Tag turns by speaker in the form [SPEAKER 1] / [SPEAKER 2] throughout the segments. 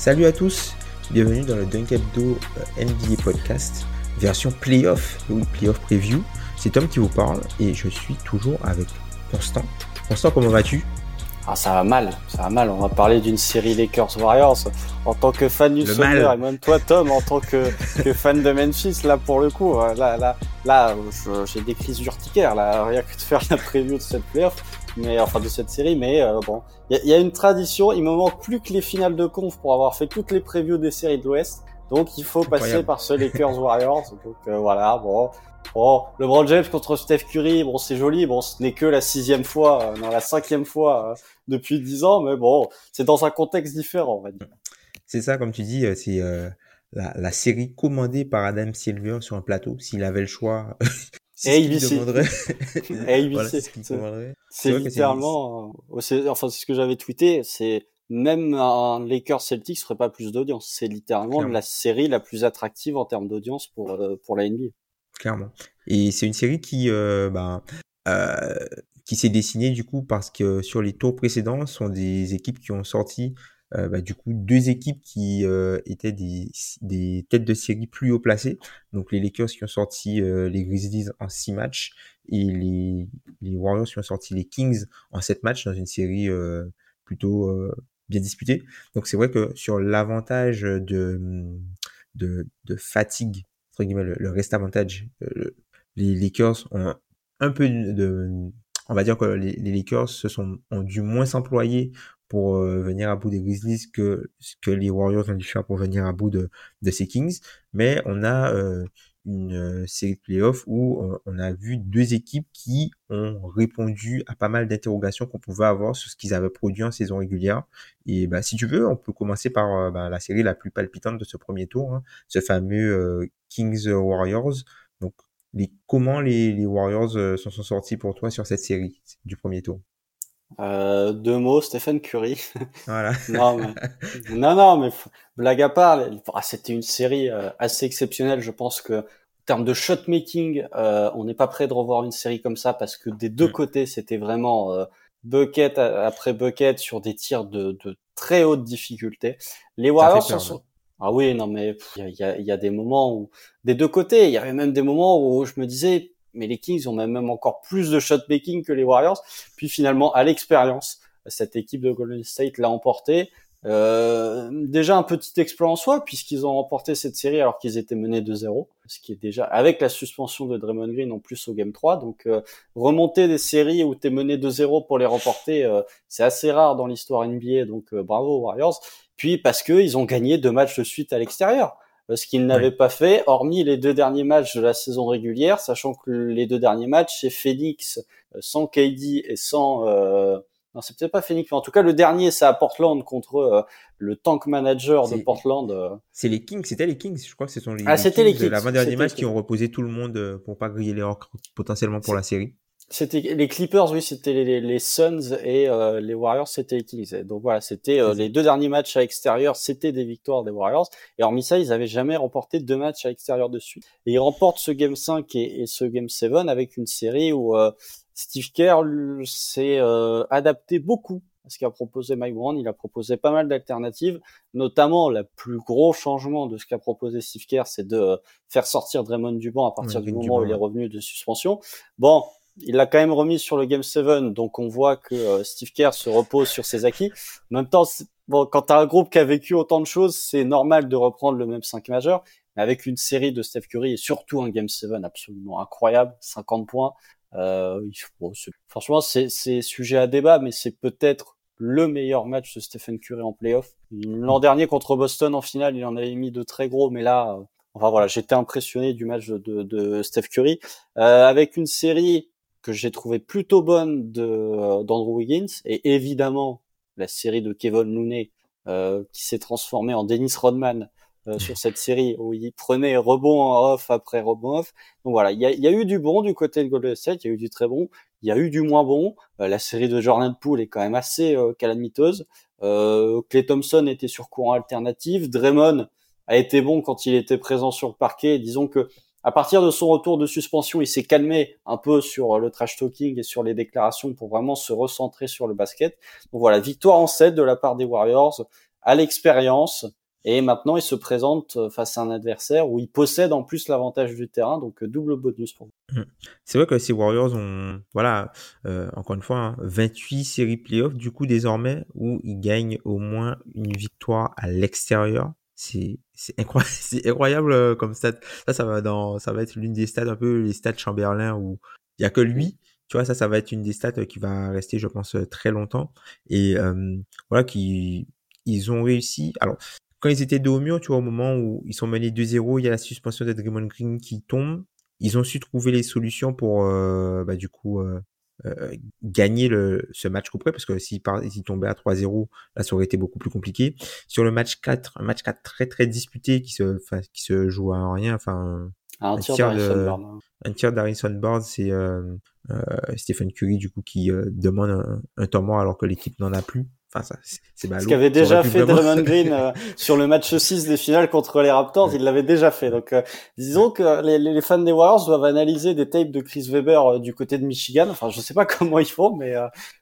[SPEAKER 1] Salut à tous, bienvenue dans le Dunk Hebdo euh, NBA Podcast, version playoff, oui, playoff preview. C'est Tom qui vous parle et je suis toujours avec Constant. Constant, comment vas-tu?
[SPEAKER 2] Ah, ça va mal, ça va mal. On va parler d'une série Lakers Warriors. En tant que fan du soccer, et même toi, Tom, en tant que, que fan de Memphis, là, pour le coup, euh, là, là, là, j'ai des crises urticaires, là, rien que de faire la preview de cette playoff, mais, enfin, de cette série, mais, euh, bon. Il y, y a une tradition, il me manque plus que les finales de conf pour avoir fait toutes les previews des séries de l'Ouest. Donc, il faut passer par ce Lakers Warriors. Donc, euh, voilà, bon. Bon, LeBron James contre Steph Curry, bon, c'est joli. Bon, ce n'est que la sixième fois, euh, non, la cinquième fois euh, depuis dix ans, mais bon, c'est dans un contexte différent, on va dire.
[SPEAKER 1] C'est ça, comme tu dis, euh, c'est euh, la, la série commandée par Adam Silver sur un plateau. S'il avait le choix, c'est ce
[SPEAKER 2] ABC.
[SPEAKER 1] demanderait.
[SPEAKER 2] ABC,
[SPEAKER 1] voilà, c'est ce
[SPEAKER 2] c'est- littéralement, euh, c'est- enfin, c'est ce que j'avais tweeté, c'est même un Lakers Celtics ferait pas plus d'audience. C'est littéralement
[SPEAKER 1] Clairement.
[SPEAKER 2] la série la plus attractive en termes d'audience pour, euh, pour la NBA.
[SPEAKER 1] clairement. Et c'est une série qui, euh, ben, euh, qui s'est dessinée du coup parce que sur les tours précédents, ce sont des équipes qui ont sorti euh, bah, du coup deux équipes qui euh, étaient des, des têtes de série plus haut placées. Donc les Lakers qui ont sorti euh, les Grizzlies en six matchs et les, les Warriors qui ont sorti les Kings en sept matchs dans une série euh, plutôt euh, bien disputée. Donc c'est vrai que sur l'avantage de, de, de fatigue entre guillemets, le, reste avantage. euh, le- les Lakers ont un peu de, de- on va dire que les Lakers se sont ont dû moins s'employer pour euh, venir à bout des Grizzlies que ce que les Warriors ont dû faire pour venir à bout de, de ces Kings. Mais on a euh, une euh, série de playoffs où euh, on a vu deux équipes qui ont répondu à pas mal d'interrogations qu'on pouvait avoir sur ce qu'ils avaient produit en saison régulière. Et bah, si tu veux, on peut commencer par euh, bah, la série la plus palpitante de ce premier tour, hein, ce fameux euh, Kings Warriors. Donc, les, comment les, les Warriors s'en sont sortis pour toi sur cette série du premier tour?
[SPEAKER 2] Euh, deux mots, Stephen Curry.
[SPEAKER 1] Voilà.
[SPEAKER 2] non, mais, non, non, mais blague à part, ah, c'était une série euh, assez exceptionnelle. Je pense que en termes de shot making, euh, on n'est pas prêt de revoir une série comme ça parce que des deux
[SPEAKER 1] Mm.
[SPEAKER 2] côtés, c'était vraiment euh, bucket après bucket sur des tirs de, de très haute difficulté. Les Warriors
[SPEAKER 1] peur,
[SPEAKER 2] ah oui, non, mais il y a, y a- y a des moments où, des deux côtés, il y avait même des moments où je me disais, mais les Kings ont même encore plus de shot making que les Warriors. Puis finalement, à l'expérience, cette équipe de Golden State l'a emporté. Euh, déjà un petit exploit en soi, puisqu'ils ont remporté cette série alors qu'ils étaient menés 2-0, ce qui est déjà avec la suspension de Draymond Green en plus au Game 3. Donc euh, remonter des séries où t'es mené 2-0 pour les remporter, euh, c'est assez rare dans l'histoire NBA. Donc euh, bravo aux Warriors. Puis parce que ils ont gagné deux matchs de suite à l'extérieur, euh, ce qu'ils n'avaient pas fait, hormis les deux derniers matchs de la saison régulière, sachant que les deux derniers matchs c'est Phoenix euh, sans KD et sans euh, non, c'est peut-être pas Phoenix, mais en tout cas le dernier c'est à Portland contre euh, le tank manager de Portland. euh.
[SPEAKER 1] C'est les Kings, c'était les Kings, je crois que ce sont les,
[SPEAKER 2] Ah, c'était les Kings,
[SPEAKER 1] de l'avant-dernier
[SPEAKER 2] c'était
[SPEAKER 1] match
[SPEAKER 2] les
[SPEAKER 1] qui ont reposé tout le monde pour pas griller les Hawks potentiellement pour la série.
[SPEAKER 2] C'était les Clippers, oui, c'était les, les- les Suns et euh, les Warriors, c'était les Kings. Donc voilà, c'était euh, les deux derniers matchs à l'extérieur, c'était des victoires des Warriors. Et hormis ça, ils avaient jamais remporté deux matchs à l'extérieur de suite. Et ils remportent ce Game 5 et, et ce Game 7 avec une série où euh, Steve Kerr s'est euh, adapté beaucoup à ce qu'a proposé Mike Brown. Il a proposé pas mal d'alternatives, notamment le plus gros changement de ce qu'a proposé Steve Kerr, c'est de euh, faire sortir Draymond du banc à partir du moment où il est revenu de suspension. Bon, il l'a quand même remis sur le Game 7, donc on voit que euh, Steve Kerr se repose sur ses acquis. En même temps, bon, quand t'as un groupe qui a vécu autant de choses, c'est normal de reprendre le même 5 majeur, mais avec une série de Steph Curry et surtout un Game 7 absolument incroyable, 50 points, Euh, franchement, c'est sujet à débat, mais c'est peut-être le meilleur match de Stephen Curry en playoff. L'an dernier contre Boston en finale, il en avait mis de très gros, mais là, euh, enfin voilà, j'étais impressionné du match de, de Steph Curry euh, avec une série que j'ai trouvé plutôt bonne de euh, d'Andrew Wiggins et évidemment la série de Kevin Looney euh, qui s'est transformée en Dennis Rodman euh, sur cette série où il prenait rebond en off après rebond off. Donc voilà, il y a, y a, eu du bon du côté de Golden State, il y a eu du très bon, il y a eu du moins bon. Euh, la série de Jordan Poole est quand même assez euh, calamiteuse. Euh, Clay Thompson était sur courant alternatif, Draymond a été bon quand il était présent sur le parquet. Disons que à partir de son retour de suspension, il s'est calmé un peu sur le trash talking et sur les déclarations pour vraiment se recentrer sur le basket. Donc voilà, victoire en 7 de la part des Warriors à l'expérience. Et maintenant, il se présente face à un adversaire où il possède en plus l'avantage du terrain, donc double bonus pour
[SPEAKER 1] vous. Mmh. C'est vrai que ces Warriors ont, voilà, euh, encore une fois, 28 hein, séries playoffs, du coup, désormais, où ils gagnent au moins une victoire à l'extérieur. C'est incroyable, incroyable comme stat. Ça, ça va, dans, ça va être l'une des stats, un peu les stats Chamberlain, où il y a que lui. Tu vois, ça, ça va être une des stats qui va rester, je pense, très longtemps. Et voilà, qui ils ont réussi. Alors, quand ils étaient dos au mur, tu vois, au moment où ils sont menés 2-0, il y a la suspension de Draymond Green qui tombe. Ils ont su trouver les solutions pour, euh, bah, du coup, euh, euh, gagner le, ce match couperé, parce que s'ils tombaient à 3-0, là, ça aurait été beaucoup plus compliqué. Sur le match 4, un match 4 très, très disputé qui se, qui se joue à rien, enfin,
[SPEAKER 2] un, tir d'Harrison
[SPEAKER 1] Un tir d'Harrison Barnes, c'est euh, Stephen Curry, du coup, qui demande un, un temps mort alors que l'équipe n'en a plus. Enfin, ça, c'est
[SPEAKER 2] Ce qu'avait déjà fait Draymond Green euh, sur le match 6 des finales contre les Raptors, il l'avait déjà fait. Donc, euh, disons que les, les, fans des Warriors doivent analyser des tapes de Chris Webber euh, du côté de Michigan. Enfin, je sais pas comment ils font, mais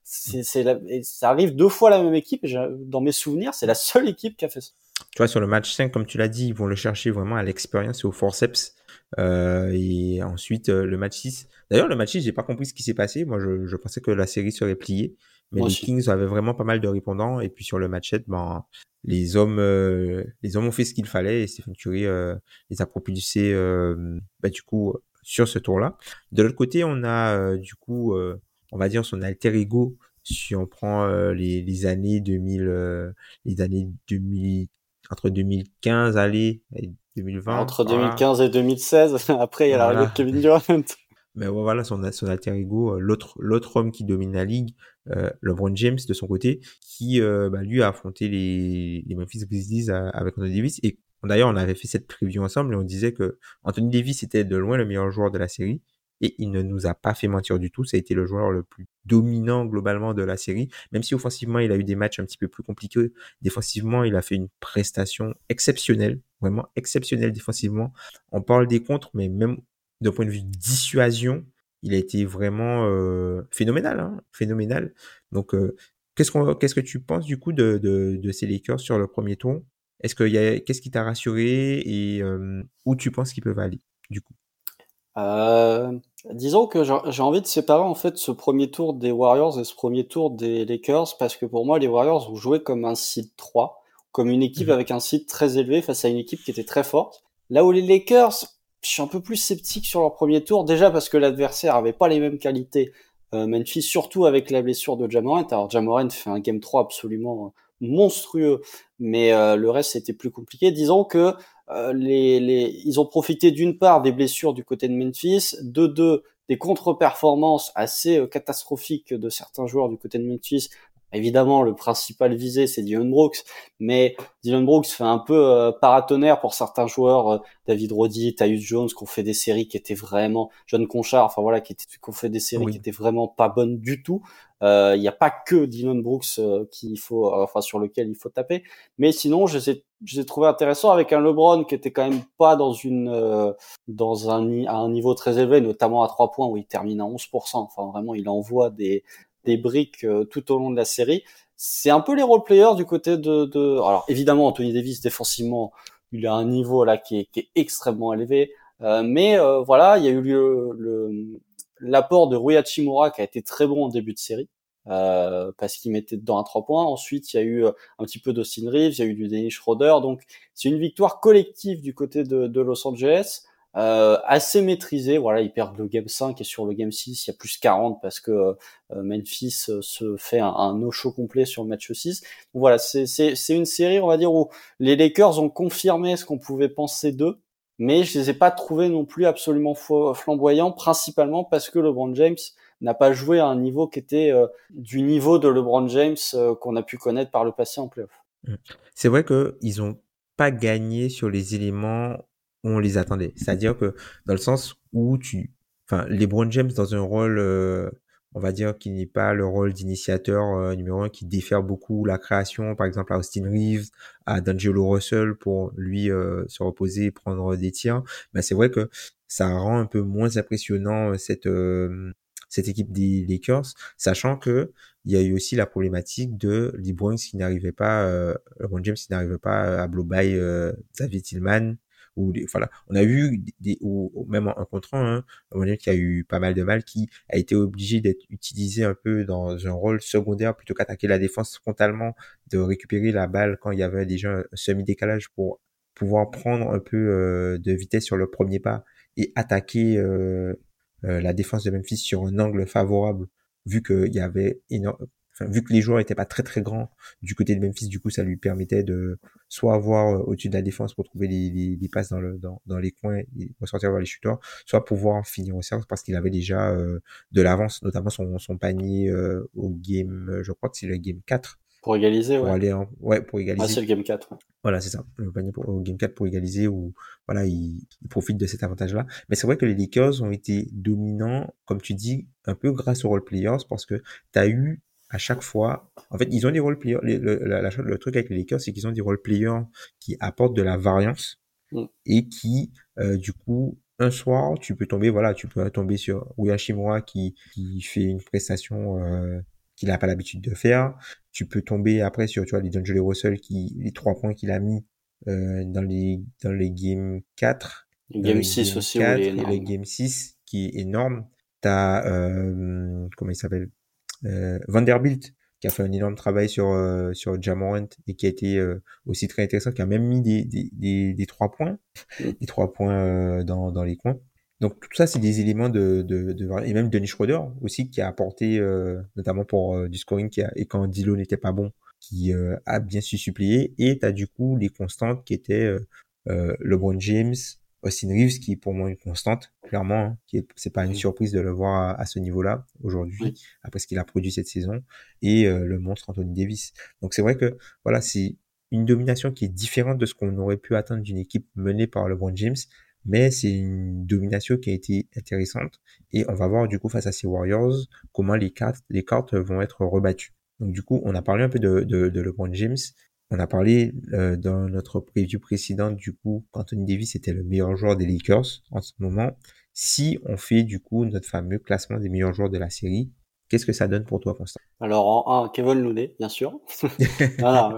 [SPEAKER 2] c'est, ça arrive deux fois la même équipe. dans mes souvenirs, c'est la seule équipe qui a fait ça.
[SPEAKER 1] Tu vois, sur le match 5, comme tu l'as dit, ils vont le chercher vraiment à l'expérience et au forceps. et ensuite, le match 6. D'ailleurs, le match 6, j'ai pas compris ce qui s'est passé. Moi, je, je pensais que la série serait pliée. Mais les Kings avaient vraiment pas mal de répondants. Et puis sur le match ben, les hommes, euh, les hommes ont fait ce qu'il fallait et Stephen Curry euh, les a propulsés euh, bah, du coup sur ce tour-là. De l'autre côté, on a du coup, on va dire son alter ego. Si on prend les, les années 2000, les années 2000 entre 2015 allez et 2020.
[SPEAKER 2] Entre 2015 et 2016. Après, il y a l'arrivée de Kevin Durant.
[SPEAKER 1] Mais voilà, son, alter ego, euh, l'autre, l'autre homme qui domine la ligue, euh, LeBron James de son côté, qui euh, bah, lui a affronté les, les Memphis Grizzlies euh, avec Anthony Davis. Et d'ailleurs, on avait fait cette preview ensemble et on disait que Anthony Davis était de loin le meilleur joueur de la série. Et il ne nous a pas fait mentir du tout. Ça a été le joueur le plus dominant globalement de la série. Même si offensivement, il a eu des matchs un petit peu plus compliqués. Défensivement, il a fait une prestation exceptionnelle. Vraiment exceptionnelle défensivement. On parle des contres, mais même d'un point de vue dissuasion, il a été vraiment euh, phénoménal, hein, phénoménal. Donc, euh, qu'est-ce qu'on, qu'est-ce que tu penses du coup de, de, de ces Lakers sur le premier tour? Est-ce qu'il y a, qu'est-ce qui t'a rassuré et euh, où tu penses qu'ils peuvent aller du coup?
[SPEAKER 2] Disons que j'ai envie de séparer en fait ce premier tour des Warriors et ce premier tour des Lakers parce que pour moi les Warriors ont joué comme un site 3, comme une équipe mmh avec un site très élevé face à une équipe qui était très forte. Là où les Lakers je suis un peu plus sceptique sur leur premier tour, déjà parce que l'adversaire avait pas les mêmes qualités. Euh, Memphis, surtout avec la blessure de Jamorant. Alors Jamorant fait un game 3 absolument euh, monstrueux, mais euh, le reste c'était plus compliqué. Disons que euh, les, les, ils ont profité d'une part des blessures du côté de Memphis, de deux des contre-performances assez catastrophiques de certains joueurs du côté de Memphis, Évidemment, le principal visé, c'est Dylan Brooks, mais Dylan Brooks fait un peu euh, paratonnerre pour certains joueurs, euh, David Roddy, Tyus Jones, qui ont fait des séries qui étaient vraiment, John Conchard, enfin voilà, qui, ont fait des séries qui étaient vraiment pas bonnes du tout. Euh, il n'y a pas que Dylan Brooks qu'il faut, enfin sur lequel il faut taper, mais sinon, je les ai, je les trouvé intéressants avec un LeBron qui était quand même pas dans une, dans un, à un niveau très élevé, notamment à trois points où il termine à 11%. Enfin vraiment, il envoie des des briques euh, tout au long de la série. C'est un peu les role players du côté de, de... Alors évidemment, Anthony Davis défensivement, il a un niveau là qui est, qui est extrêmement élevé. Euh, mais euh, voilà, il y a eu le, l'apport de Rui Hachimura qui a été très bon en début de série. Euh, parce qu'il mettait dedans un 3 points. Ensuite, il y a eu un petit peu d'Austin Reeves, il y a eu du Dennis Schroeder. Donc, c'est une victoire collective du côté de, de Los Angeles. Euh, assez maîtrisé. Voilà, ils perdent le game 5 et sur le game 6, il y a plus 40 parce que euh, Memphis se fait un, un no-show complet sur le match 6. Donc voilà, c'est une série, on va dire, où les Lakers ont confirmé ce qu'on pouvait penser d'eux, mais je les ai pas trouvés non plus absolument flamboyants, principalement parce que LeBron James n'a pas joué à un niveau qui était du niveau de LeBron James qu'on a pu connaître par le passé en playoff.
[SPEAKER 1] Mmh. C'est vrai qu'ils ont pas gagné sur les éléments on les attendait. C'est-à-dire que dans le sens où tu, enfin, LeBron James dans un rôle, euh, on va dire, qui n'est pas le rôle d'initiateur euh, numéro un, qui diffère beaucoup la création, par exemple à Austin Reeves, à D'Angelo Russell pour lui euh, se reposer et prendre des tirs. Mais c'est vrai que ça rend un peu moins impressionnant cette cette équipe des Lakers, sachant que il y a eu aussi la problématique de LeBron qui n'arrivait pas, euh, LeBron James qui n'arrivait pas à blow by euh, Xavier Tillman ou voilà, on a vu des, ou, même en, contre un, hein, qui a eu pas mal de mal, qui a été obligé d'être utilisé un peu dans un rôle secondaire plutôt qu'attaquer la défense frontalement, de récupérer la balle quand il y avait déjà un semi-décalage pour pouvoir prendre un peu euh, de vitesse sur le premier pas et attaquer euh, euh, la défense de Memphis sur un angle favorable, vu qu'il y avait énorme, enfin, vu que les joueurs étaient pas très très grands du côté de Memphis, du coup, ça lui permettait de soit avoir euh, au-dessus de la défense pour trouver les, les, passes dans, le, dans, dans les coins et ressortir vers les shooters, soit pouvoir finir au cercle parce qu'il avait déjà euh, de l'avance, notamment son, son panier au game, je crois que c'est le game 4
[SPEAKER 2] pour égaliser,
[SPEAKER 1] pour Aller en... ouais, pour égaliser.
[SPEAKER 2] Ah, c'est le game 4.
[SPEAKER 1] Voilà, c'est ça. Le panier pour, au game 4 pour égaliser ou voilà, il, il profite de cet avantage-là. Mais c'est vrai que les Lakers ont été dominants, comme tu dis, un peu grâce aux role players parce que tu as eu à chaque fois, en fait, ils ont des role players. Le, le, le truc avec les Lakers, c'est qu'ils ont des role players qui apportent de la variance mm. et qui, euh, du coup, un soir, tu peux tomber, voilà, tu peux tomber sur Ouya Shimura qui, qui fait une prestation euh, qu'il n'a pas l'habitude de faire. Tu peux tomber après sur tu vois les D'Angelo Russell qui les trois points qu'il a mis euh, dans les dans les game 4,
[SPEAKER 2] le game 6 aussi
[SPEAKER 1] 4, et le game 6 qui est énorme. T'as euh, comment il s'appelle? euh, Vanderbilt qui a fait un énorme travail sur euh, sur Jamorant et qui a été euh, aussi très intéressant, qui a même mis des des, des, des trois points, mm. des trois points euh, dans dans les coins. Donc tout ça, c'est des éléments de, de, de, et même Denis Schroeder aussi qui a apporté euh, notamment pour euh, du scoring qui a, et quand Dilo n'était pas bon, qui euh, a bien su supplier. Et tu as du coup les constantes qui étaient LeBron James, Austin Reeves qui est pour moi une constante clairement, hein, qui est c'est pas une surprise de le voir à, ce niveau-là aujourd'hui après ce qu'il a produit cette saison et le monstre Anthony Davis. Donc c'est vrai que voilà c'est une domination qui est différente de ce qu'on aurait pu attendre d'une équipe menée par LeBron James mais c'est une domination qui a été intéressante et on va voir du coup face à ces Warriors comment les cartes, les cartes vont être rebattues. Donc du coup, on a parlé un peu de, de, de LeBron James, on a parlé euh, dans notre preview précédente du coup qu'Anthony Davis était le meilleur joueur des Lakers en ce moment. Si on fait du coup notre fameux classement des meilleurs joueurs de la série, Qu'est-ce que ça donne pour toi, Constant?
[SPEAKER 2] Alors en 1, Kevin Looney, bien sûr. non,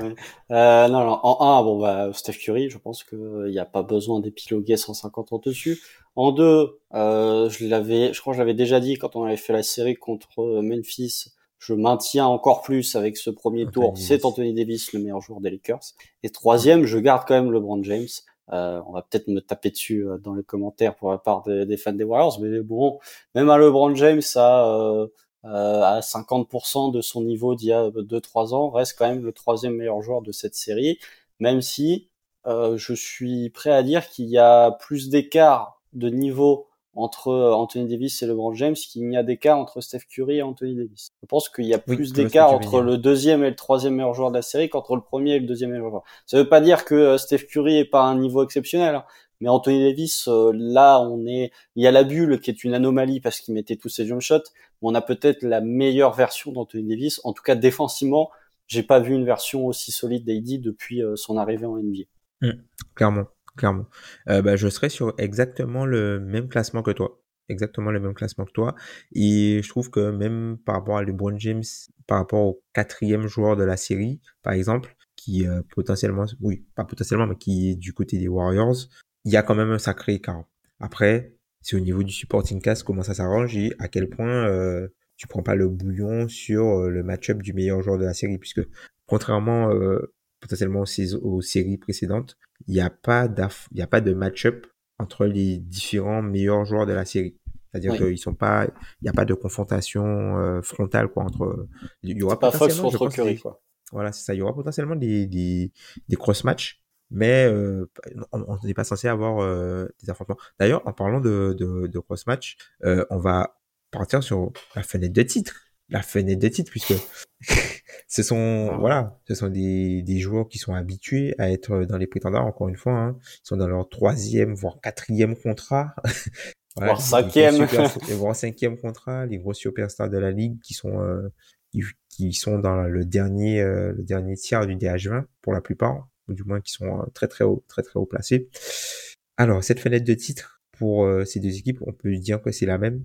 [SPEAKER 2] euh, non, non, en 1, bon bah Steph Curry, je pense qu'il n'y a pas besoin d'épiloguer 150 ans dessus. En 2, euh, je l'avais, je crois que je l'avais déjà dit quand on avait fait la série contre euh, Memphis. Je maintiens encore plus avec ce premier tour. C'est Anthony Davis, le meilleur joueur des Lakers. Et troisième, je garde quand même LeBron James. Euh, on va peut-être me taper dessus euh, dans les commentaires pour la part des, des, fans des Warriors, mais bon, même à LeBron James, ça, euh, euh, à 50% de son niveau d'il y a 2-3 ans, reste quand même le troisième meilleur joueur de cette série, même si euh, je suis prêt à dire qu'il y a plus d'écart de niveau entre euh, Anthony Davis et LeBron James qu'il n'y a d'écart entre Steph Curry et Anthony Davis. Je pense qu'il y a plus d'écart entre le deuxième et le troisième meilleur joueur de la série qu'entre le premier et le deuxième meilleur joueur. Ça veut pas dire que euh, Steph Curry est pas un niveau exceptionnel, hein, mais Anthony Davis, euh, là, on est, il y a la bulle qui est une anomalie parce qu'il mettait tous ses jump shots. On a peut-être la meilleure version d'Anthony Davis. En tout cas, défensivement, j'ai pas vu une version aussi solide d'AD depuis euh, son arrivée en NBA.
[SPEAKER 1] Mmh, clairement, clairement. Euh, bah, je serais sur exactement le même classement que toi. Exactement le même classement que toi. Et je trouve que même par rapport à LeBron James, par rapport au quatrième joueur de la série, par exemple, qui euh, potentiellement, oui, pas potentiellement, mais qui est du côté des Warriors, il y a quand même un sacré écart. Après, c'est au niveau du supporting cast comment ça s'arrange et à quel point euh, tu prends pas le bouillon sur euh, le match-up du meilleur joueur de la série, puisque contrairement euh, potentiellement aux, aux, séries précédentes, il n'y a pas y a pas de match-up entre les différents meilleurs joueurs de la série. C'est-à-dire qu'ils sont pas, il n'y a pas de confrontation euh, frontale quoi entre.
[SPEAKER 2] Il y aura pas Fox contre Curry quoi.
[SPEAKER 1] Voilà, c'est ça. Il y aura potentiellement des des, des cross matchs, mais euh, on n'est pas censé avoir euh, des affrontements. D'ailleurs, en parlant de de, de cross match, on va partir sur la fenêtre de titre, la fenêtre de titre puisque ce sont voilà, ce sont des, des joueurs qui sont habitués à être dans les prétendants. Encore une fois, hein, ils sont dans leur troisième voire quatrième contrat.
[SPEAKER 2] voilà, voire cinquième,
[SPEAKER 1] voire cinquième contrat, les gros superstars de la ligue qui sont euh, qui, sont dans le dernier euh, le dernier tiers du DH20 pour la plupart, ou du moins qui sont euh, très très haut très très haut placés. Alors cette fenêtre de titre pour ces deux équipes, on peut dire que c'est la même.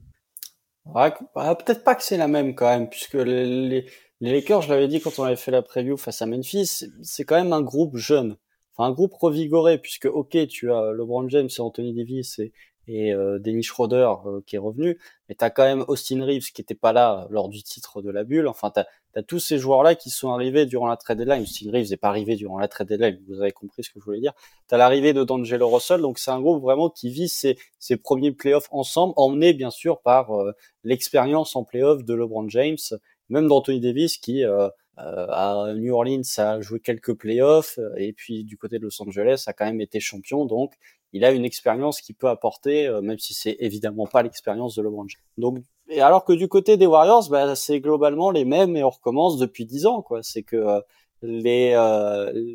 [SPEAKER 2] Ouais, bah, peut-être pas que c'est la même quand même, puisque les, les Lakers, je l'avais dit quand on avait fait la preview face à Memphis, c'est quand même un groupe jeune, enfin un groupe revigoré, puisque ok, tu as LeBron James et Anthony Davis et, et euh, Dennis Schroeder euh, qui est revenu, mais tu as quand même Austin Reeves qui était pas là lors du titre de la bulle. Enfin, tu as, tous ces joueurs-là qui sont arrivés durant la trade deadline. Austin Reeves n'est pas arrivé durant la trade deadline, vous avez compris ce que je voulais dire. Tu as l'arrivée de D'Angelo Russell, donc c'est un groupe vraiment qui vit ses, ses premiers playoffs ensemble, emmené bien sûr par euh, l'expérience en playoffs de LeBron James même d'Anthony Davis qui euh, euh, à New Orleans a joué quelques playoffs et puis du côté de Los Angeles a quand même été champion donc il a une expérience qui peut apporter euh, même si c'est évidemment pas l'expérience de LeBron. Donc et alors que du côté des Warriors bah, c'est globalement les mêmes et on recommence depuis dix ans quoi c'est que les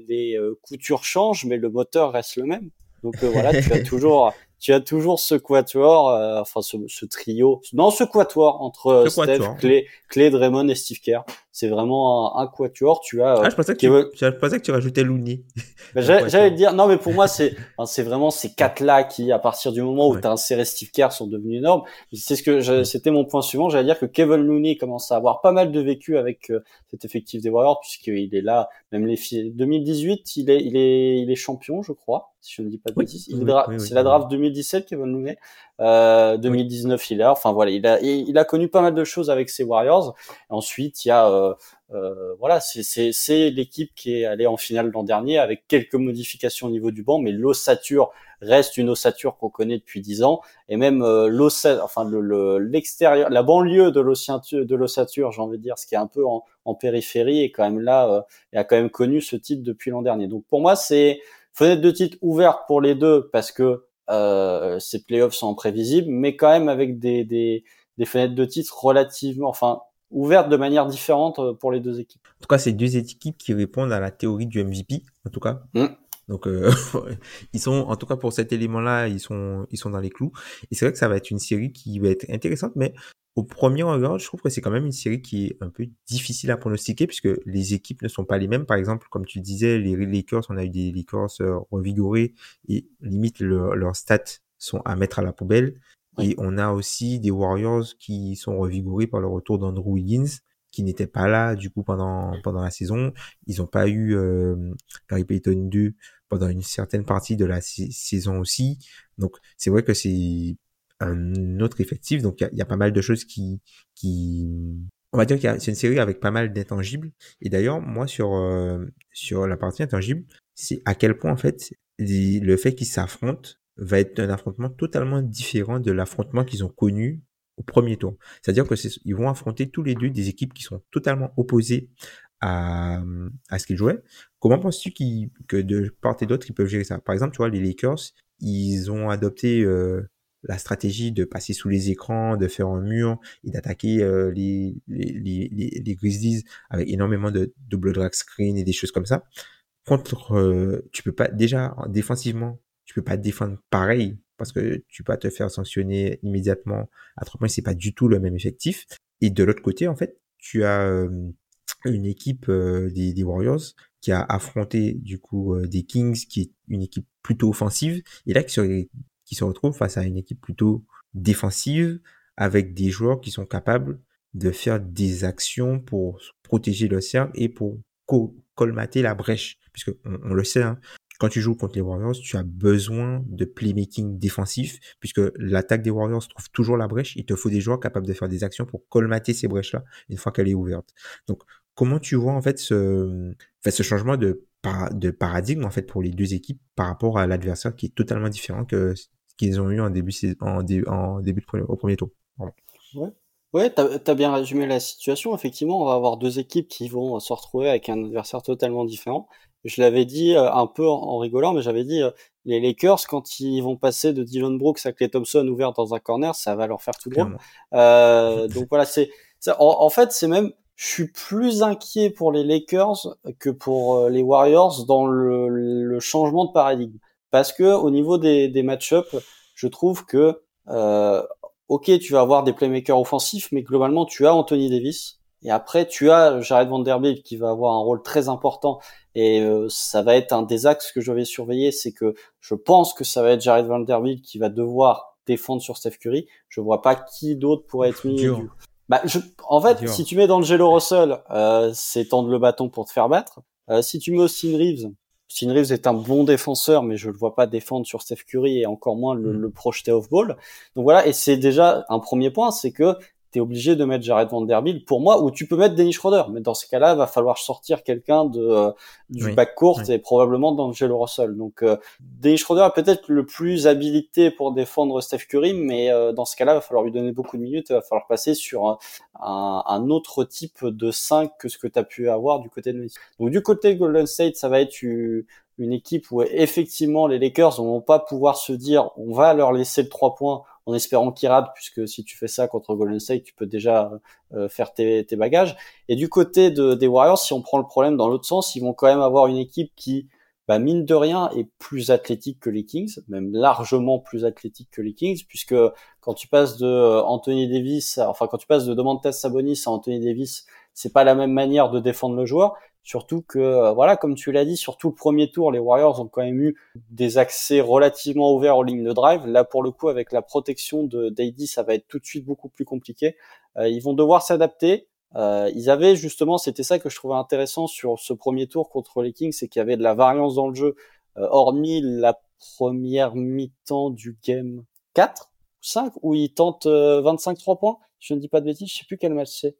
[SPEAKER 2] les coutures changent mais le moteur reste le même. Donc voilà, tu as toujours tu as toujours ce quatuor, euh, enfin ce, ce, trio, non ce quatuor entre euh, Steph, Clay, Clay, Draymond et Steve Kerr. C'est vraiment un, un, quatuor. Tu as.
[SPEAKER 1] Ah, je pensais que, tu, je pensais que tu rajoutais Looney.
[SPEAKER 2] J'allais te dire, non, mais pour moi, c'est, c'est vraiment ces quatre-là qui, à partir du moment où tu as inséré Steve Kerr, sont devenus énormes. C'est ce que c'était mon point suivant. J'allais dire que Kevin Looney commence à avoir pas mal de vécu avec euh, cet effectif des Warriors puisqu'il est là, même les filles. 2018, il est, il est, il est champion, je crois, si je ne dis pas de bêtises. c'est la draft 2017 Kevin Looney. Euh, 2019, il a, enfin voilà, il a, il a connu pas mal de choses avec ses Warriors. ensuite, il y a, euh, euh, voilà, c'est, c'est, l'équipe qui est allée en finale l'an dernier avec quelques modifications au niveau du banc, mais l'ossature reste une ossature qu'on connaît depuis dix ans, et même euh, enfin le, l'extérieur, la banlieue de l'ossature, de l'ossature, j'ai envie de dire, ce qui est un peu en, en périphérie, est quand même là, euh, et a quand même connu ce titre depuis l'an dernier. Donc pour moi, c'est fenêtre de titre ouverte pour les deux parce que euh, ces playoffs sont imprévisibles, mais quand même avec des, des, des fenêtres de titre relativement, enfin, ouvertes de manière différente euh, pour les deux équipes.
[SPEAKER 1] En tout cas, c'est deux équipes qui répondent à la théorie du MVP, en tout cas. Mm. Donc, euh, ils sont, en tout cas pour cet élément-là, ils sont, ils sont dans les clous. Et c'est vrai que ça va être une série qui va être intéressante, mais au premier regard, je trouve que c'est quand même une série qui est un peu difficile à pronostiquer puisque les équipes ne sont pas les mêmes. Par exemple, comme tu disais, les Lakers, on a eu des Lakers euh, revigorés et limite leurs stats sont à mettre à la poubelle. Et on a aussi des Warriors qui sont revigorés par le retour d'Andrew Wiggins qui n'était pas là du coup pendant pendant la saison. Ils n'ont pas eu euh, Gary Payton 2 pendant une certaine partie de la saison aussi. Donc c'est vrai que c'est un autre effectif. Donc, il y, a, pas mal de choses qui, qui, on va dire que c'est une série avec pas mal d'intangibles. Et d'ailleurs, moi, sur, euh, sur la partie intangible, c'est à quel point, en fait, le fait qu'ils s'affrontent va être un affrontement totalement différent de l'affrontement qu'ils ont connu au premier tour. C'est-à-dire que ils vont affronter tous les deux des équipes qui sont totalement opposées à, à ce qu'ils jouaient. Comment penses-tu que de part et d'autre, ils peuvent gérer ça? Par exemple, tu vois, les Lakers, ils ont adopté euh, la stratégie de passer sous les écrans, de faire un mur et d'attaquer euh, les, les, les, les, Grizzlies avec énormément de double drag screen et des choses comme ça. Contre, euh, tu peux pas déjà défensivement, tu peux pas défendre pareil parce que tu peux pas te faire sanctionner immédiatement à trois points, c'est pas du tout le même effectif. Et de l'autre côté, en fait, tu as euh, une équipe des, des, Warriors qui a affronté du coup des Kings, qui est une équipe plutôt offensive, et là qui qui se retrouvent face à une équipe plutôt défensive avec des joueurs qui sont capables de faire des actions pour protéger le cercle et pour colmater la brèche. Puisque on, le sait, hein, quand tu joues contre les Warriors, tu as besoin de playmaking défensif, puisque l'attaque des Warriors trouve toujours la brèche. Il te faut des joueurs capables de faire des actions pour colmater ces brèches-là une fois qu'elle est ouverte. Donc, comment tu vois en fait ce, ce changement de, de paradigme en fait pour les deux équipes par rapport à l'adversaire qui est totalement différent que qu'ils ont eu en début, en, en début de au premier tour.
[SPEAKER 2] Ouais. Ouais, t'as as bien résumé la situation. Effectivement, on va avoir deux équipes qui vont se retrouver avec un adversaire totalement différent. Je l'avais dit euh, un peu en, rigolant, mais j'avais dit euh, les Lakers quand ils vont passer de Dylan Brooks à Clay Thompson ouvert dans un corner, ça va leur faire tout drôle. Euh, donc voilà, c'est en, en, fait c'est même je suis plus inquiet pour les Lakers que pour euh, les Warriors dans le, le changement de paradigme, parce que au niveau des, des match-ups, je trouve que euh, ok, tu vas avoir des playmakers offensifs, mais globalement tu as Anthony Davis. Et après, tu as Jared Vanderbilt qui va avoir un rôle très important et euh, ça va être un des axes que je vais surveiller, c'est que je pense que ça va être Jared Vanderbilt qui va devoir défendre sur Steph Curry. Je vois pas qui d'autre pourrait être mis. Bah, je... en fait, si tu mets dans le Gelo Russell, euh, c'est tendre le bâton pour te faire battre. Euh, si tu mets Austin Reeves, Austin Reeves est un bon défenseur, mais je le vois pas défendre sur Steph Curry et encore moins le, mm. le projeter off ball. Donc voilà, et c'est déjà un premier point, c'est que tu es obligé de mettre Jared Vanderbilt pour moi, ou tu peux mettre Dennis Schroeder. Mais dans ce cas-là, va falloir sortir quelqu'un de euh, du back court et probablement d'Angelo Russell. Donc euh, Dennis Schroeder est peut-être le plus habilité pour défendre Steph Curry, mais euh, dans ce cas-là, va falloir lui donner beaucoup de minutes. Il va falloir passer sur un, un, autre type de 5 que ce que tu as pu avoir du côté de Messi. Donc du côté de Golden State, ça va être une équipe où effectivement les Lakers vont pas pouvoir se dire on va leur laisser le 3 points en espérant qu'il rate, puisque si tu fais ça contre Golden State, tu peux déjà euh, faire tes, bagages. Et du côté de, des Warriors, si on prend le problème dans l'autre sens, ils vont quand même avoir une équipe qui, bah, mine de rien, est plus athlétique que les Kings, même largement plus athlétique que les Kings, puisque quand tu passes de euh, Anthony Davis, enfin quand tu passes de Domantas Sabonis à Anthony Davis, c'est pas la même manière de défendre le joueur. Surtout que, euh, voilà, comme tu l'as dit, surtout le premier tour, les Warriors ont quand même eu des accès relativement ouverts aux lignes de drive. Là, pour le coup, avec la protection de Dady, ça va être tout de suite beaucoup plus compliqué. Euh, ils vont devoir s'adapter. Euh, ils avaient justement, c'était ça que je trouvais intéressant sur ce premier tour contre les Kings, c'est qu'il y avait de la variance dans le jeu, hormis la première mi-temps du game 4 ou 5, où ils tentent 25-3 points. Je ne dis pas de bêtises, je sais plus quel match c'est.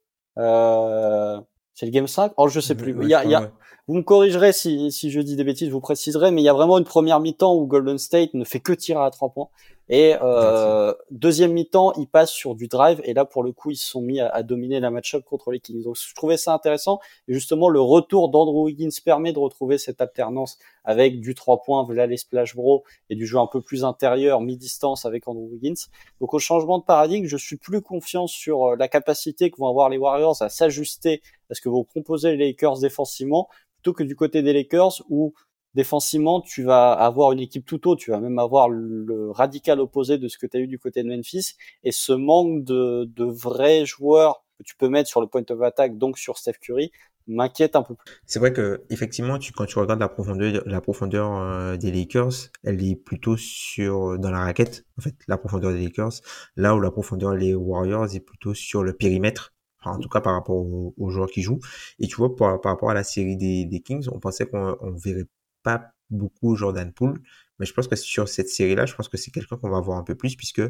[SPEAKER 2] C'est le game 5 Oh, je sais plus. il y a, il y a... Vous me corrigerez si, si je dis des bêtises, vous préciserez, mais il y a vraiment une première mi-temps où Golden State ne fait que tirer à trois points. Et euh, deuxième mi-temps, ils passent sur du drive, et là, pour le coup, ils se sont mis à, dominer la match-up contre les Kings. Donc, je trouvais ça intéressant. Et justement, le retour d'Andrew Wiggins permet de retrouver cette alternance avec du trois points, voilà les splash bro, et du jeu un peu plus intérieur, mi-distance avec Andrew Wiggins. Donc, au changement de paradigme, je suis plus confiant sur euh, la capacité que vont avoir les Warriors à s'ajuster à ce que vont proposer les Lakers défensivement plutôt que du côté des Lakers où défensivement tu vas avoir une équipe tout autre, tu vas même avoir le radical opposé de ce que tu as eu du côté de Memphis et ce manque de, de vrais joueurs que tu peux mettre sur le point of attack, donc sur Steph Curry, m'inquiète un peu plus.
[SPEAKER 1] C'est vrai que effectivement, tu, quand tu regardes la profondeur, la profondeur euh, des Lakers, elle est plutôt sur dans la raquette. En fait, la profondeur des Lakers, là où la profondeur des Warriors est plutôt sur le périmètre en tout cas par rapport aux, joueurs qui jouent. Et tu vois, par, rapport à la série des, des Kings, on pensait qu'on on verrait pas beaucoup Jordan Poole, mais je pense que sur cette série-là, je pense que c'est quelqu'un qu'on va voir un peu plus, puisque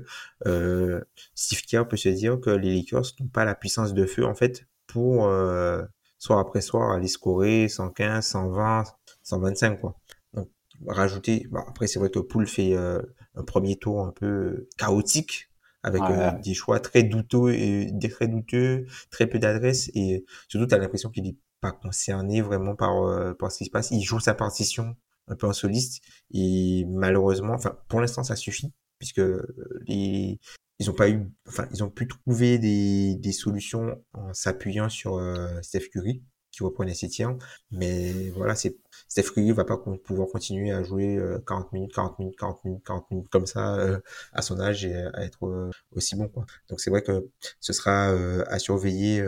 [SPEAKER 1] euh, Steve Kerr peut se dire que les Lakers n'ont pas la puissance de feu, en fait, pour euh, soir après soir aller scorer 115, 120, 125, quoi. Donc, rajouter, après c'est vrai que Poole fait euh, un premier tour un peu chaotique, avec des choix très douteux et très douteux, très peu d'adresse et surtout tu as l'impression qu'il est pas concerné vraiment par euh, par ce qui se passe. Il joue sa partition un peu en soliste et malheureusement, enfin pour l'instant ça suffit puisque euh, les ils ont pas eu, enfin ils ont pu trouver des, des solutions en s'appuyant sur Steph Curry qui reprenait ses tirs. Mais voilà, c'est Steph Curry va pas pouvoir continuer à jouer 40 euh, minutes, 40 minutes, 40 minutes, 40 minutes comme ça euh, à son âge et à être euh, aussi bon. Quoi. Donc c'est vrai que ce sera à surveiller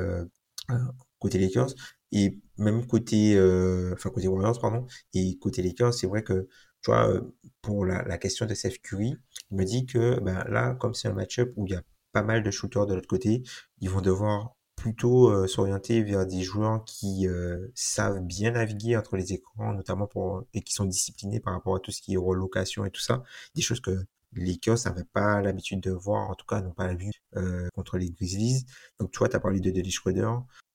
[SPEAKER 1] côté Lakers et même côté, enfin côté Warriors pardon et côté Lakers, c'est vrai que tu vois pour la, la question de Steph Curry, il me dit que ben là comme c'est un match-up où il y a pas mal de shooters de l'autre côté, ils vont devoir plutôt euh, s'orienter vers des joueurs qui euh, savent bien naviguer entre les écrans, notamment pour et qui sont disciplinés par rapport à tout ce qui est relocation et tout ça, des choses que Lakers n'avaient pas l'habitude de voir, en tout cas n'ont pas vu euh, contre les Grizzlies. Donc tu vois, tu as parlé de Dennis Schroeder,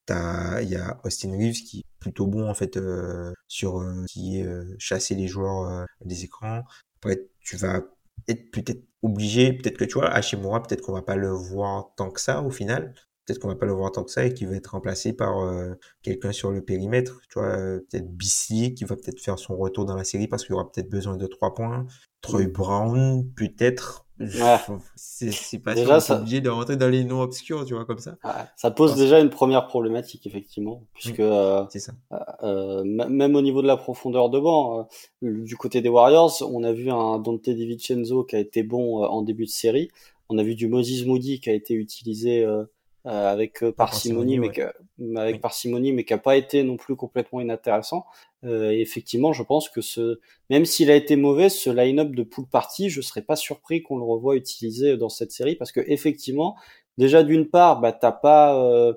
[SPEAKER 1] il y a Austin Reeves qui est plutôt bon en fait sur qui est chasser les joueurs des écrans. Après tu vas être peut-être obligé, peut-être que tu vois, Hashimura, peut-être qu'on va pas le voir tant que ça au final. Peut-être qu'on va pas le voir tant que ça et qu'il va être remplacé par euh, quelqu'un sur le périmètre. Tu vois, euh, peut-être Bissier qui va peut-être faire son retour dans la série parce qu'il y aura peut-être besoin de trois points. Troy. Brown, peut-être. Ouais. C'est pas déjà, ça... obligé de rentrer dans les noms obscurs, tu vois, comme ça.
[SPEAKER 2] ça pose déjà une première problématique, effectivement, puisque euh,
[SPEAKER 1] ça.
[SPEAKER 2] Euh, même au niveau de la profondeur de banc, euh, du côté des Warriors, on a vu un Dante DiVincenzo qui a été bon en début de série. On a vu du Moses Moody qui a été utilisé avec parcimonie, mais avec parcimonie, mais qui a pas été non plus complètement inintéressant. Euh, effectivement, je pense que ce, même s'il a été mauvais, ce line-up de pool party, je serais pas surpris qu'on le revoie utilisé dans cette série parce que effectivement, déjà d'une part, bah t'as pas, euh,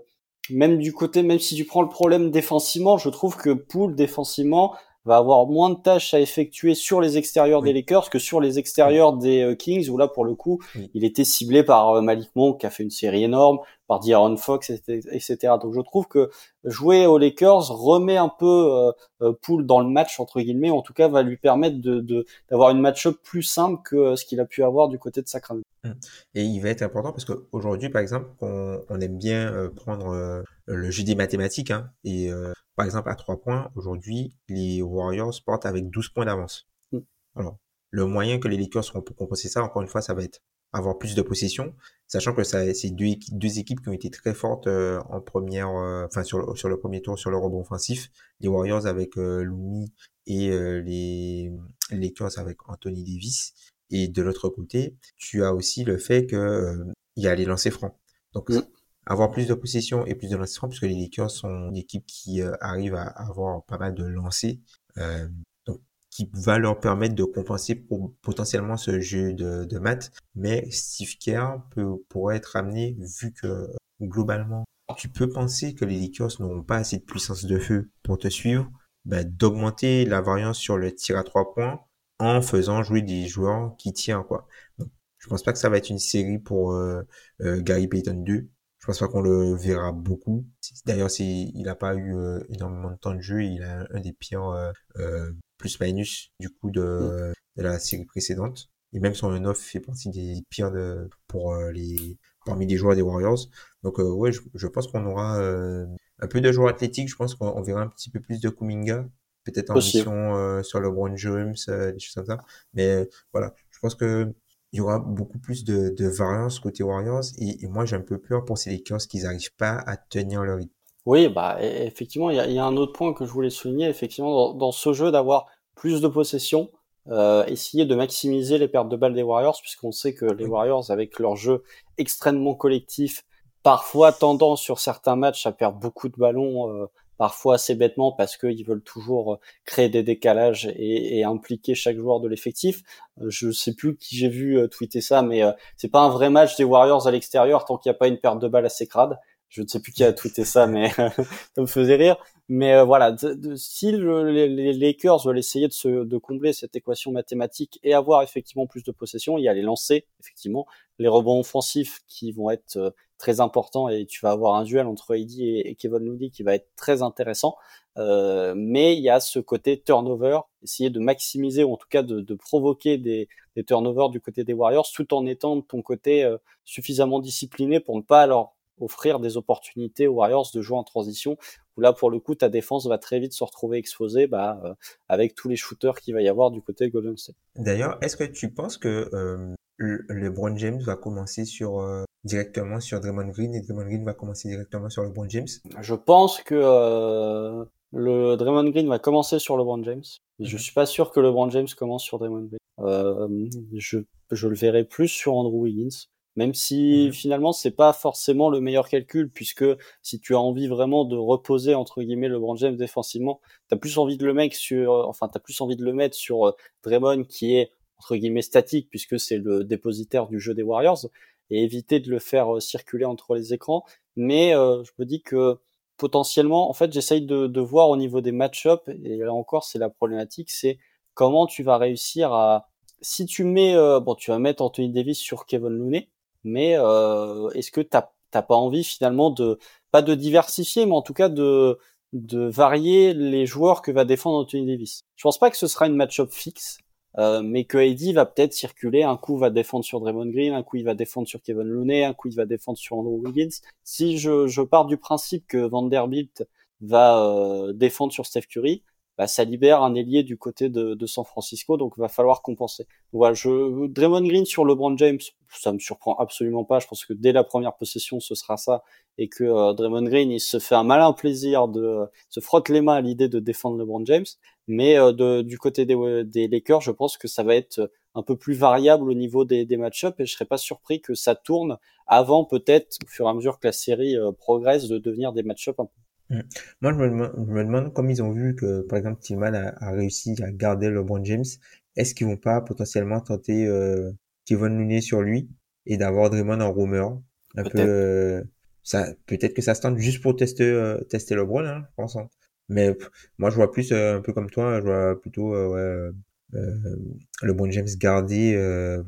[SPEAKER 2] même du côté, même si tu prends le problème défensivement, je trouve que pool défensivement va avoir moins de tâches à effectuer sur les extérieurs des Lakers que sur les extérieurs des euh, Kings où là pour le coup il était ciblé par Malik Monk qui a fait une série énorme par D'Aaron Fox, etc. Donc je trouve que jouer aux Lakers remet un peu euh, euh, Poole dans le match entre guillemets, en tout cas va lui permettre de d'avoir une match-up plus simple que euh, ce qu'il a pu avoir du côté de Sacramento.
[SPEAKER 1] Hum. Et il va être important parce qu'aujourd'hui, par exemple, on, on aime bien prendre le jeu des mathématiques. Hein, et par exemple, à trois points, aujourd'hui, les Warriors portent avec 12 points d'avance. Hum. Alors, le moyen que les Lakers seront pour compenser ça, encore une fois, ça va être avoir plus de possession, sachant que ça c'est deux, deux équipes qui ont été très fortes euh, en première, euh, enfin sur le, sur le premier tour sur le rebond offensif, les Warriors avec euh, et euh, les Lakers avec Anthony Davis. Et de l'autre côté, tu as aussi le fait que il y a les lancers francs. Donc mm. avoir plus de possession et plus de lancers francs, puisque les Lakers sont une équipe qui arrive à avoir pas mal de lancers qui va leur permettre de compenser pour, potentiellement ce jeu de, maths. Mais Steve Kerr peut, pourrait être amené, vu que globalement, tu peux penser que les Lakers n'auront pas assez de puissance de feu pour te suivre, bah, d'augmenter la variance sur le tir à trois points en faisant jouer des joueurs qui tirent. Quoi. Je pense pas que ça va être une série pour euh, euh, Gary Payton 2. Je pense pas qu'on le verra beaucoup. D'ailleurs, il n'a pas eu euh, énormément de temps de jeu. Il a un des pires plus-minus du coup de, mm. de, la série précédente. Et même son off fait partie des pires de, pour euh, les parmi les joueurs des Warriors. Donc euh, ouais, je, je pense qu'on aura euh, un peu de joueurs athlétiques. Je pense qu'on verra un petit peu plus de Kuminga, peut-être en mission sur le Brown James, des choses comme ça. Mais voilà, je pense que il y aura beaucoup plus de, de variance côté Warriors et, et moi j'ai un peu peur pour ces Lakers qu'ils n'arrivent pas à tenir leur rythme.
[SPEAKER 2] Oui, bah e, effectivement, il y a, y a, un autre point que je voulais souligner, effectivement, dans, dans ce jeu d'avoir plus de possession, euh, essayer de maximiser les pertes de balles des Warriors, puisqu'on sait que les Warriors, avec leur jeu extrêmement collectif, parfois tendant sur certains matchs à perdre beaucoup de ballons, euh, parfois assez bêtement parce qu'ils veulent toujours créer des décalages et, et impliquer chaque joueur de l'effectif. Euh, je sais plus qui j'ai vu euh, tweeter ça, mais c'est pas un vrai match des Warriors à l'extérieur tant qu'il n'y a pas une perte de balles assez crade je ne sais plus qui a tweeté ça, mais ça me faisait rire. Mais euh, voilà, si les, Lakers veulent essayer de, se, de combler cette équation mathématique et avoir effectivement plus de possession, il y a les lancers, effectivement, les rebonds offensifs qui vont être euh, très importants et tu vas avoir un duel entre Heidi et, Kevin Looney qui va être très intéressant. Euh, mais il y a ce côté turnover, essayer de maximiser ou en tout cas de, de provoquer des, des turnovers du côté des Warriors tout en étant de ton côté euh, suffisamment discipliné pour ne pas alors offrir des opportunités aux Warriors de jouer en transition, où là, pour le coup, ta défense va très vite se retrouver exposée bah, euh, avec tous les shooters qu'il va y avoir du côté Golden State.
[SPEAKER 1] D'ailleurs, est-ce que tu penses que euh, LeBron James va commencer sur euh, directement sur Draymond Green et Draymond Green va commencer directement sur LeBron James?
[SPEAKER 2] Je pense que euh, le Draymond Green va commencer sur LeBron James. Je mhm. suis pas sûr que LeBron James commence sur Draymond Green. Je, je le verrai plus sur Andrew Wiggins. Même si mmh finalement c'est pas forcément le meilleur calcul, puisque si tu as envie vraiment de reposer entre guillemets le LeBron James défensivement, t'as plus envie de le mettre sur, enfin t'as plus envie de le mettre sur euh, Draymond qui est entre guillemets statique puisque c'est le dépositaire du jeu des Warriors et éviter de le faire euh, circuler entre les écrans. Mais euh, je me dis que potentiellement, en fait, j'essaye de, de voir au niveau des match-up et là encore c'est la problématique, c'est comment tu vas réussir à si tu mets bon tu vas mettre Anthony Davis sur Kevin Looney mais euh, est-ce que t'as t'as pas envie finalement de pas de diversifier, mais en tout cas de de varier les joueurs que va défendre Anthony Davis? Je pense pas que ce sera une match-up fixe, euh, mais que AD va peut-être circuler. Un coup, va défendre sur Draymond Green, un coup, il va défendre sur Kevin Looney, un coup, il va défendre sur Andrew Wiggins. Si je, je pars du principe que Vanderbilt va euh, défendre sur Steph Curry, bah, ça libère un ailier du côté de, de, San Francisco, donc va falloir compenser. voilà, je, Draymond Green sur LeBron James, ça me surprend absolument pas. Je pense que dès la première possession, ce sera ça, et que euh, Draymond Green, il se fait un malin plaisir de se frotte les mains à l'idée de défendre LeBron James. Mais euh, de, du côté des, des, Lakers, je pense que ça va être un peu plus variable au niveau des, des match-ups, et je serais pas surpris que ça tourne avant peut-être, au fur et à mesure que la série euh, progresse, de devenir des match-ups un peu
[SPEAKER 1] Mm. Moi, je me, demande, je me, demande, comme ils ont vu que, par exemple, Tillman a, a, réussi à garder LeBron James, est-ce qu'ils vont pas potentiellement tenter euh, Kevin Looney sur lui et d'avoir Draymond en roamer un peu euh, ça peut-être que ça se tente juste pour tester euh, tester LeBron hein, je pense hein. mais moi je vois plus euh, un peu comme toi je vois plutôt euh, ouais, LeBron James gardé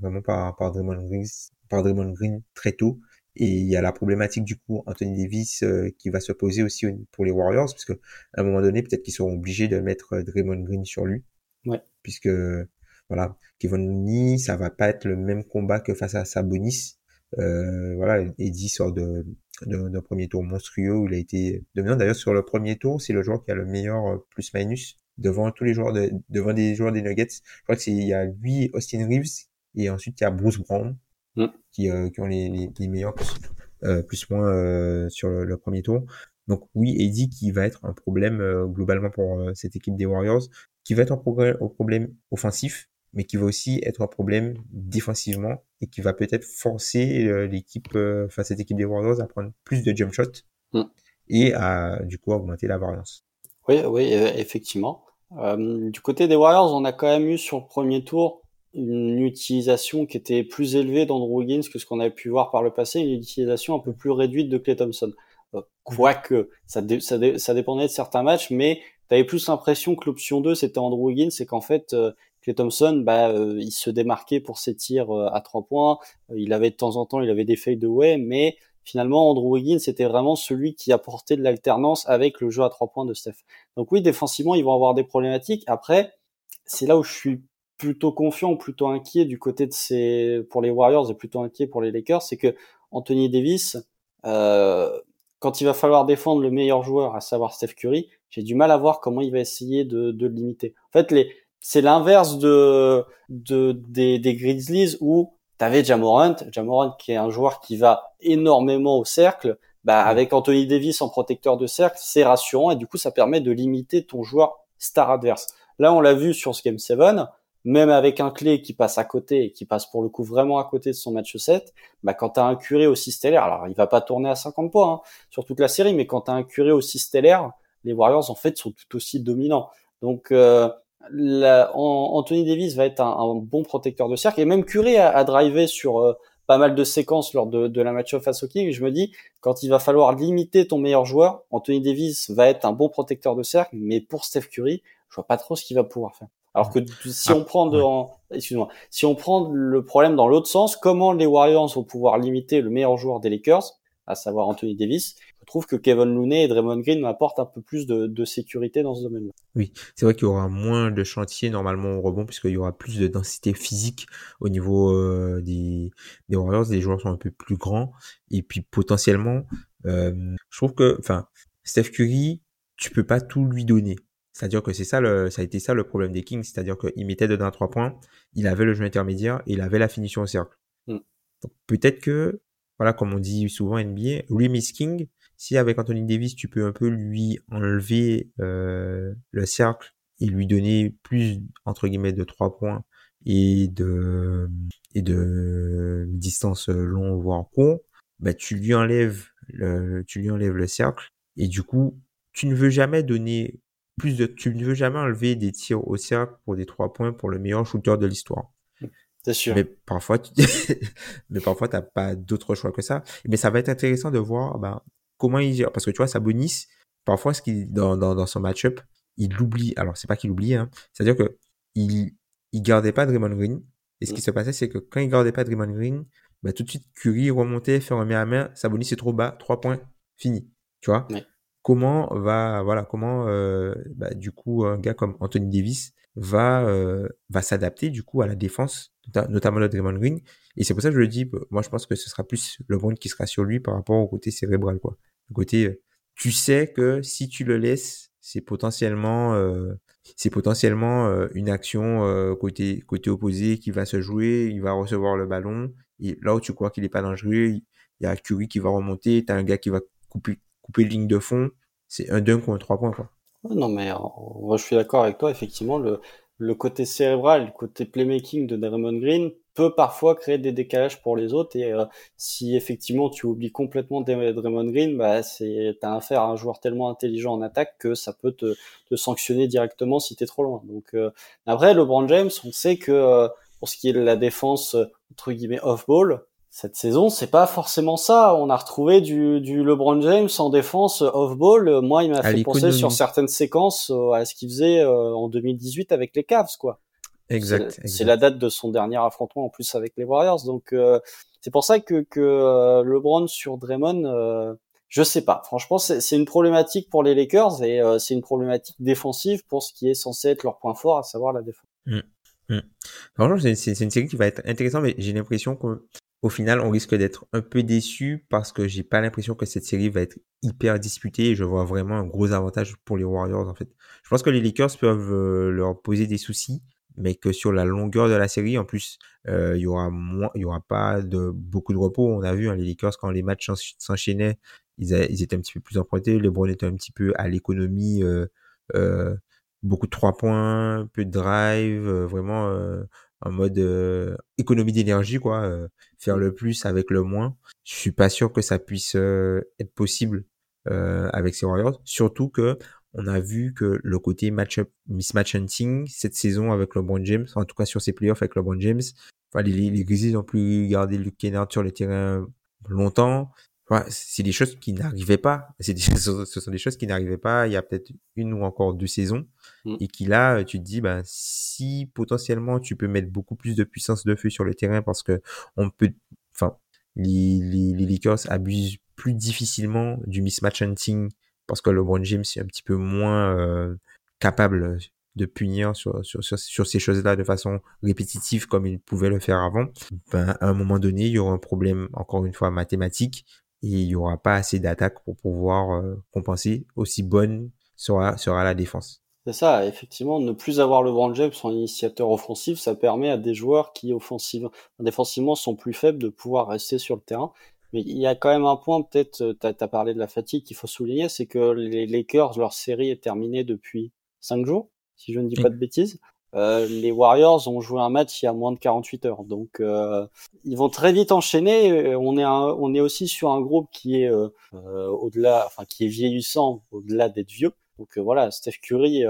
[SPEAKER 1] vraiment par par Draymond Green par Draymond Green très tôt et il y a la problématique du coup Anthony Davis euh, qui va se poser aussi pour les Warriors, puisque à un moment donné, peut-être qu'ils seront obligés de mettre euh, Draymond Green sur lui.
[SPEAKER 2] Ouais.
[SPEAKER 1] Puisque voilà, Kevin Looney, ça va pas être le même combat que face à Sabonis. Euh, voilà, Eddie sort de d'un premier tour monstrueux où il a été dominant. D'ailleurs, sur le premier tour, c'est le joueur qui a le meilleur euh, plus-minus devant tous les joueurs de, devant des joueurs des Nuggets. Je crois que c'est il y a lui, Austin Reeves, et ensuite il y a Bruce Brown mm. qui, euh, qui ont les, les, les meilleurs plus, euh, plus moins euh, sur le, le, premier tour. Donc oui, Eddie qui va être un problème euh, globalement pour euh, cette équipe des Warriors, qui va être un, progrès, un problème offensif, mais qui va aussi être un problème défensivement et qui va peut-être forcer l'équipe, enfin cette équipe des Warriors à prendre plus de jump shots mm. et à du coup augmenter la variance.
[SPEAKER 2] Oui, oui, effectivement. Euh, du côté des Warriors, on a quand même eu sur le premier tour une utilisation qui était plus élevée d'Andrew Wiggins que ce qu'on avait pu voir par le passé, une utilisation un peu plus réduite de Clay Thompson. Euh, quoique, ça, dé, ça, dé, ça, dépendait de certains matchs, mais tu avais plus l'impression que l'option 2, c'était Andrew Wiggins, c'est qu'en fait, euh, Clay Thompson, bah, euh, il se démarquait pour ses tirs euh, à trois points, euh, il avait de temps en temps, il avait des fades de way, mais finalement, Andrew Wiggins, c'était vraiment celui qui apportait de l'alternance avec le jeu à trois points de Steph. Donc oui, défensivement, ils vont avoir des problématiques. Après, c'est là où je suis plutôt confiant, plutôt inquiet du côté de ces pour les Warriors et plutôt inquiet pour les Lakers, c'est que Anthony Davis, euh, quand il va falloir défendre le meilleur joueur, à savoir Steph Curry, j'ai du mal à voir comment il va essayer de, de le limiter. En fait, les, c'est l'inverse de, de des, des Grizzlies où t'avais Jamorant, Jamorant qui est un joueur qui va énormément au cercle. Bah, avec Anthony Davis en protecteur de cercle, c'est rassurant et du coup, ça permet de limiter ton joueur star adverse. Là, on l'a vu sur ce Game 7 même avec un clé qui passe à côté qui passe pour le coup vraiment à côté de son match 7, bah quand tu as un curé aussi stellaire, alors il va pas tourner à 50 points hein, sur toute la série, mais quand tu as un curé aussi stellaire, les Warriors en fait sont tout aussi dominants. Donc euh, la, Anthony Davis va être un, bon protecteur de cercle et même Curry a, drivé sur euh, pas mal de séquences lors de, de la match face au King. Je me dis quand il va falloir limiter ton meilleur joueur, Anthony Davis va être un bon protecteur de cercle, mais pour Steph Curry, je vois pas trop ce qu'il va pouvoir faire. Alors que si ah, on prend de, excuse-moi, si on prend le problème dans l'autre sens, comment les Warriors vont pouvoir limiter le meilleur joueur des Lakers, à savoir Anthony Davis Je trouve que Kevin Looney et Draymond Green apportent un peu plus de, de sécurité dans ce domaine-là.
[SPEAKER 1] Oui, c'est vrai qu'il y aura moins de chantiers normalement au rebond puisqu'il y aura plus de densité physique au niveau euh, des, des Warriors. Les joueurs sont un peu plus grands et puis potentiellement, euh, je trouve que, enfin, Steph Curry, tu peux pas tout lui donner. C'est-à-dire que c'est ça le, ça a été ça le problème des Kings, c'est-à-dire qu'il mettait dedans trois points, il avait le jeu intermédiaire et il avait la finition au cercle. Mm. Donc peut-être que, voilà, comme on dit souvent NBA, Remis King, si avec Anthony Davis tu peux un peu lui enlever euh, le cercle et lui donner plus entre guillemets de trois points et de et de distance long voire court, bah tu lui enlèves le, tu lui enlèves le cercle et du coup tu ne veux jamais donner plus de, tu ne veux jamais enlever des tirs au cercle pour des trois points pour le meilleur shooter de l'histoire.
[SPEAKER 2] C'est sûr.
[SPEAKER 1] Mais parfois, tu... mais parfois, t'as pas d'autre choix que ça. Mais ça va être intéressant de voir, ben, comment il gère. Parce que tu vois, Sabonis, parfois, ce qu'il, dans, dans, dans son match-up, il l'oublie. Alors, c'est pas qu'il oublie, hein. C'est-à-dire que, il, il gardait pas Draymond Green. Et ce qui se passait, c'est que quand il gardait pas Draymond Green, bah, tout de suite, Curry remontait, fait un main à main, Sabonis est trop bas, trois points, fini. Tu vois?
[SPEAKER 2] Ouais.
[SPEAKER 1] Comment va, voilà, comment, euh, bah, du coup, un gars comme Anthony Davis va, euh, va s'adapter, du coup, à la défense, notamment le Draymond Green. Et c'est pour ça que je le dis, moi, je pense que ce sera plus le monde qui sera sur lui par rapport au côté cérébral, quoi. Le côté, tu sais que si tu le laisses, c'est potentiellement, c'est potentiellement une action côté côté opposé qui va se jouer, il va recevoir le ballon. Et là où tu crois qu'il est pas dangereux, il y a Curry qui va remonter, tu as un gars qui va couper couper ligne de fond. C'est un dunk ou un trois points quoi.
[SPEAKER 2] Non mais moi je suis d'accord avec toi. Effectivement, le le côté cérébral, le côté playmaking de Draymond Green peut parfois créer des décalages pour les autres et euh, si effectivement tu oublies complètement Draymond Green, bah c'est t'as affaire à un joueur tellement intelligent en attaque que ça peut te, te sanctionner directement si t'es trop loin. Donc euh, après LeBron James, on sait que euh, pour ce qui est de la défense entre guillemets off ball, cette saison, c'est pas forcément ça. On a retrouvé du, du LeBron James en défense off-ball. Moi, il m'a fait penser sur certaines séquences à ce qu'il faisait en 2018 avec les Cavs, quoi.
[SPEAKER 1] Exact.
[SPEAKER 2] C'est la date de son dernier affrontement en plus avec les Warriors. Donc euh, c'est pour ça que, que euh, LeBron sur Draymond, euh, je sais pas. Franchement, c'est une problématique pour les Lakers et euh, c'est une problématique défensive pour ce qui est censé être leur point fort, à savoir la défense.
[SPEAKER 1] Mmh. Mmh. Franchement, c'est une série qui va être intéressante, mais j'ai l'impression qu'au final, on risque d'être un peu déçu parce que j'ai pas l'impression que cette série va être hyper disputée et je vois vraiment un gros avantage pour les Warriors en fait. Je pense que les Lakers peuvent leur poser des soucis, mais que sur la longueur de la série, en plus, euh, il y aura moins, y aura pas de beaucoup de repos. On a vu hein, les Lakers quand les matchs s'enchaînaient, ils, étaient un petit peu plus empruntés. LeBron était un petit peu à l'économie, euh, euh, beaucoup de trois points, peu de drive, euh, vraiment euh, en mode économie d'énergie, quoi. faire le plus avec le moins. Je suis pas sûr que ça puisse être possible avec ces Warriors, surtout que on a vu que le côté match-up, mismatch hunting cette saison avec LeBron James, en tout cas sur ses playoffs avec LeBron James, enfin, les, les Grizzlies ont pu garder Luke Kennard sur le terrain longtemps. Enfin, c'est des choses qui n'arrivaient pas. C'est ce sont des choses qui n'arrivaient pas il y a peut-être une ou encore deux saisons. Mm. Et qui là, tu te dis, ben, si potentiellement tu peux mettre beaucoup plus de puissance de feu sur le terrain parce que on peut, enfin, les, les, abusent plus difficilement du mismatch hunting parce que LeBron James est un petit peu moins euh, capable de punir sur, sur, sur, ces choses-là de façon répétitive comme il pouvait le faire avant, ben, à un moment donné, il y aura un problème, encore une fois, mathématique, et il n'y aura pas assez d'attaques pour pouvoir euh, compenser. Aussi bonne sera, sera la défense.
[SPEAKER 2] C'est ça, effectivement, ne plus avoir LeBron James en initiateur offensif, ça permet à des joueurs qui offensivement, défensivement sont plus faibles de pouvoir rester sur le terrain mais il y a quand même un point, peut-être, euh, tu as, parlé de la fatigue qu'il faut souligner, c'est que les Lakers, leur série est terminée depuis 5 jours, si je ne dis pas de bêtises. Euh, les Warriors ont joué un match il y a moins de 48 heures, donc euh, ils vont très vite enchaîner. On est, on est aussi sur un groupe qui est euh, au-delà, enfin qui est vieillissant, au-delà d'être vieux. Donc voilà, Steph Curry,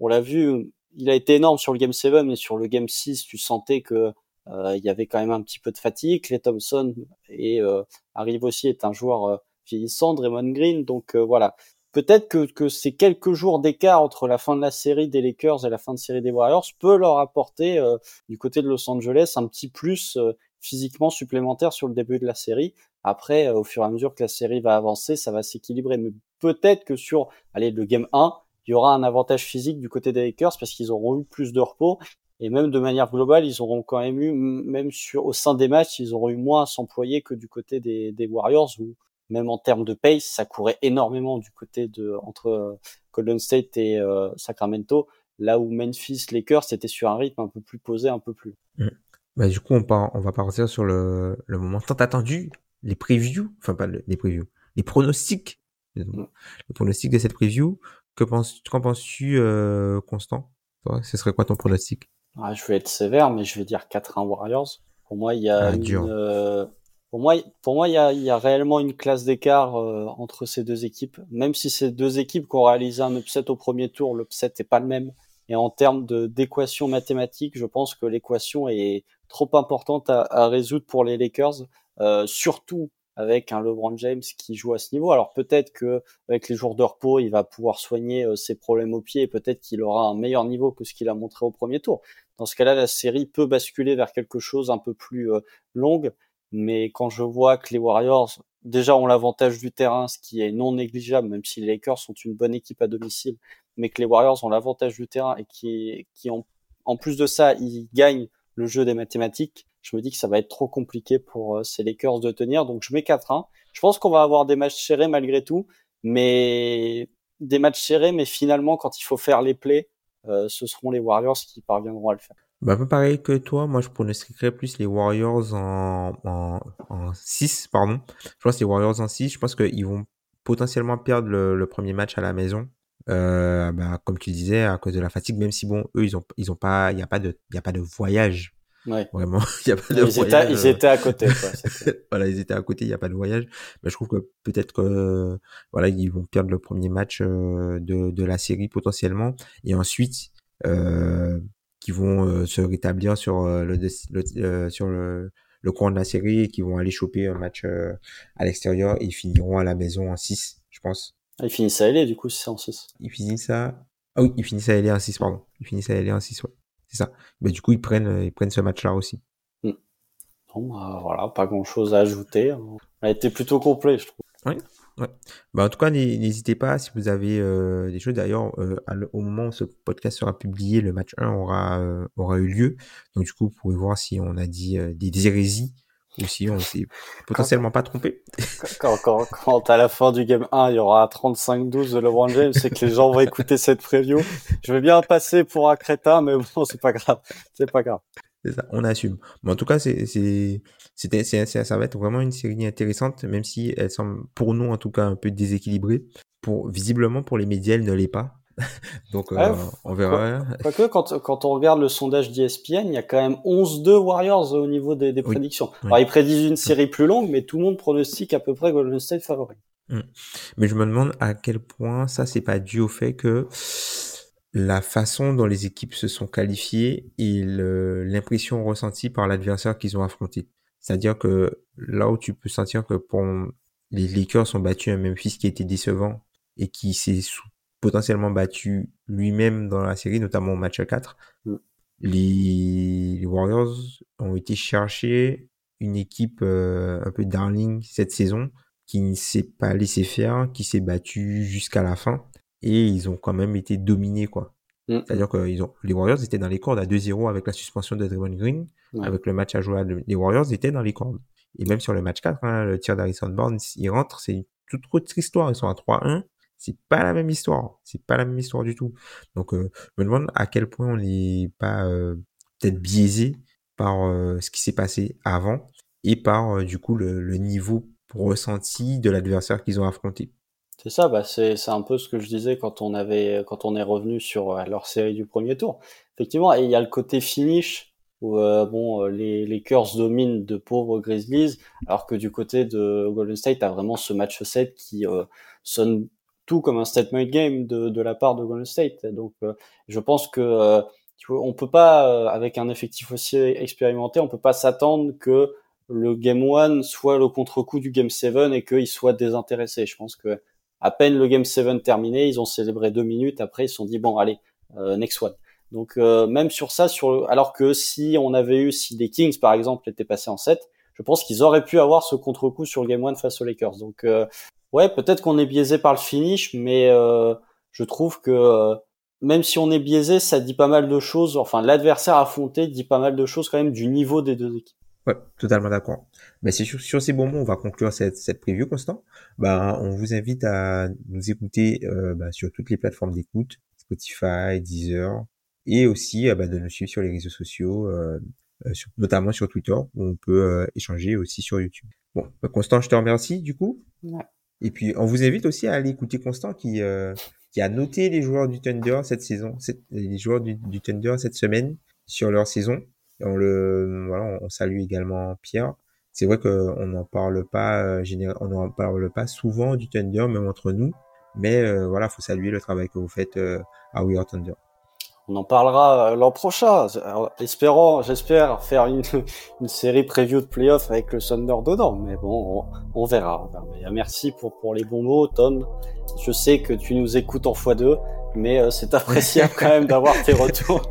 [SPEAKER 2] on l'a vu, il a été énorme sur le Game 7, mais sur le Game 6, tu sentais que euh, il y avait quand même un petit peu de fatigue. Clay Thompson et euh, arrive aussi est un joueur euh, vieillissant, Draymond Green. Donc voilà, peut-être que, que ces quelques jours d'écart entre la fin de la série des Lakers et la fin de série des Warriors peut leur apporter du côté de Los Angeles un petit plus physiquement supplémentaire sur le début de la série. Après, au fur et à mesure que la série va avancer, ça va s'équilibrer. Mais peut-être que sur allez, le game 1, il y aura un avantage physique du côté des Lakers parce qu'ils auront eu plus de repos et même de manière globale, ils auront quand même eu, même sur, au sein des matchs, ils auront eu moins à s'employer que du côté des, des Warriors, où même en termes de pace, ça courait énormément du côté de entre euh, Golden State et euh, Sacramento, là où Memphis, Lakers, c'était sur un rythme un peu plus posé, un peu plus.
[SPEAKER 1] Mmh. Bah, du coup, on, part, on va partir sur le, le moment tant attendu, les previews, enfin pas les previews, les pronostics, mmh. le pronostic de cette preview. Que penses, qu'en penses-tu, euh, Constant? Toi, ce serait quoi ton pronostic?
[SPEAKER 2] Ah, je vais être sévère, mais je vais dire 4-1 Warriors. Pour moi, il y a ah, une, euh, pour moi, pour moi, il y a, il y a réellement une classe d'écart euh, entre ces deux équipes. Même si ces deux équipes qui ont réalisé un upset au premier tour, l'upset n'est pas le même. Et en termes de d'équation mathématique, je pense que l'équation est trop importante à, à, résoudre pour les Lakers, euh, surtout avec un LeBron James qui joue à ce niveau. Alors peut-être que avec les jours de repos, il va pouvoir soigner euh, ses problèmes au pied et peut-être qu'il aura un meilleur niveau que ce qu'il a montré au premier tour. Dans ce cas-là, la série peut basculer vers quelque chose un peu plus euh, longue. mais quand je vois que les Warriors déjà ont l'avantage du terrain, ce qui est non négligeable, même si les Lakers sont une bonne équipe à domicile, mais que les Warriors ont l'avantage du terrain et qui, qui ont, en plus de ça, ils gagnent le jeu des mathématiques, je me dis que ça va être trop compliqué pour euh, ces Lakers de tenir. Donc je mets 4-1. Je pense qu'on va avoir des matchs serrés malgré tout, mais des matchs serrés, mais finalement, quand il faut faire les plays, euh, ce seront les Warriors qui parviendront à le faire.
[SPEAKER 1] Bah, un peu pareil que toi, moi je pronostiquerais plus les Warriors en, en, en 6, pardon. Je pense les Warriors en 6, je pense qu'ils vont potentiellement perdre le, premier match à la maison. Euh, bah, comme tu disais, à cause de la fatigue, même si bon, eux, ils pas, il n'y a pas de voyage.
[SPEAKER 2] Ouais.
[SPEAKER 1] Vraiment, il y a pas de
[SPEAKER 2] ils
[SPEAKER 1] voyage.
[SPEAKER 2] Étaient, ils étaient à côté, quoi.
[SPEAKER 1] voilà, ils étaient à côté, il n'y a pas de voyage. Mais je trouve que peut-être que, voilà, ils vont perdre le premier match euh, de, de la série potentiellement. Et ensuite, euh, qui vont euh, se rétablir sur euh, le, euh, sur le, le coin de la série et qui vont aller choper un match à l'extérieur et ils finiront à la maison en 6, je pense.
[SPEAKER 2] Ah, ils finissent à aller du coup, c'est en 6.
[SPEAKER 1] Ils finissent à... Ah oui, ils finissent à aller en 6, pardon. Ils finissent à aller en 6, ouais. C'est ça. Mais du coup, ils prennent, ils prennent ce match-là aussi.
[SPEAKER 2] Hmm. Bon, bah, voilà, pas grand-chose à ajouter. On a été plutôt complet, je trouve.
[SPEAKER 1] Oui, Ouais. Bah, en tout cas, n'hésitez pas si vous avez euh, des choses. D'ailleurs, euh, au moment où ce podcast sera publié, le match 1 aura, euh, aura eu lieu. Donc, du coup, vous pouvez voir si on a dit euh, des hérésies ou si on s'est potentiellement pas trompé.
[SPEAKER 2] Quand, quand, quand, à la fin du game 1, il y aura 35-12 de LeBron James, c'est que les gens vont écouter cette preview. Je vais bien passer pour un crétin, mais bon, c'est pas grave. C'est pas grave.
[SPEAKER 1] C'est ça, on assume. Mais en tout cas, c'est, c'est, c'était, c'est, ça va être vraiment une série intéressante, même si elle semble, pour nous en tout cas, un peu déséquilibrée. Pour, visiblement, pour les médias, elle ne l'est pas. Donc, euh, on verra.
[SPEAKER 2] Quoique, quand, quand on regarde le sondage d'ESPN, il y a quand même 11-2 Warriors au niveau des, des prédictions. Alors, ils prédisent une série plus longue, mais tout le monde pronostique à peu près Golden State favori.
[SPEAKER 1] Hum. Mais je me demande à quel point ça, c'est pas dû au fait que la façon dont les équipes se sont qualifiées et l'impression ressentie par l'adversaire qu'ils ont affronté. C'est-à-dire que là où tu peux sentir que pour les Lakers ont battu un Memphis qui était décevant et qui s'est potentiellement battu lui-même dans la série, notamment au match 4, mm. les, Warriors ont été chercher une équipe euh, un peu darling cette saison qui ne s'est pas laissé faire, qui s'est battu jusqu'à la fin et ils ont quand même été dominés quoi. Mm. C'est-à-dire que ils ont, les Warriors étaient dans les cordes à 2-0 avec la suspension de Draymond Green, avec le match à jouer. Les Warriors étaient dans les cordes. Et même sur le match 4, hein, le tir d'Harrison Barnes, il rentre, c'est une toute autre histoire. Ils sont à 3-1. C'est pas la même histoire. C'est pas la même histoire du tout. Donc, euh, je me demande à quel point on n'est pas euh, peut-être biaisé par euh, ce qui s'est passé avant et par du coup le, niveau ressenti de l'adversaire qu'ils ont affronté.
[SPEAKER 2] C'est ça, bah c'est un peu ce que je disais quand on avait quand on est revenu sur leur série du premier tour. Effectivement, il y a le côté finish où bon les les dominent de pauvres Grizzlies, alors que du côté de Golden State, a vraiment ce match 7 qui sonne tout comme un statement game de de la part de Golden State. Donc je pense que tu vois, on peut pas avec un effectif aussi expérimenté, on peut pas s'attendre que le game 1 soit le contre-coup du game 7 et qu'il soit désintéressé. Je pense que à peine le Game 7 terminé, ils ont célébré deux minutes. Après, ils se sont dit bon, allez, euh, next one. Donc euh, même sur ça, sur alors que si on avait eu, si les Kings par exemple étaient passés en 7, je pense qu'ils auraient pu avoir ce contre-coup sur le Game 1 face aux Lakers. Donc euh, ouais, peut-être qu'on est biaisé par le finish, mais je trouve que même si on est biaisé, ça dit pas mal de choses. Enfin, l'adversaire affronté dit pas mal de choses quand même du niveau des deux équipes.
[SPEAKER 1] Ouais, totalement d'accord. Mais c'est sur, sur, ces bons mots, on va conclure cette, cette preview, Constant. Bah, on vous invite à nous écouter euh, bah, sur toutes les plateformes d'écoute, Spotify, Deezer, et aussi euh, bah, de nous suivre sur les réseaux sociaux, euh, euh notamment sur Twitter, où on peut euh, échanger aussi sur YouTube. Bon, bah, Constant, je te remercie du coup. Ouais. Et puis, on vous invite aussi à aller écouter Constant qui, qui a noté les joueurs du Thunder cette saison, les joueurs du Thunder cette semaine sur leur saison on le, voilà, on salue également Pierre. C'est vrai qu'on n'en parle pas, euh, on n'en parle pas souvent du Thunder, même entre nous. Mais euh, voilà, faut saluer le travail que vous faites euh, à We Are Thunder.
[SPEAKER 2] On en parlera l'an prochain. espérons, j'espère faire une, une série preview de playoff avec le Thunder dedans. Mais bon, on, verra. Merci pour, pour les bons mots, Tom. Je sais que tu nous écoutes en x2, mais c'est appréciable quand même d'avoir tes retours.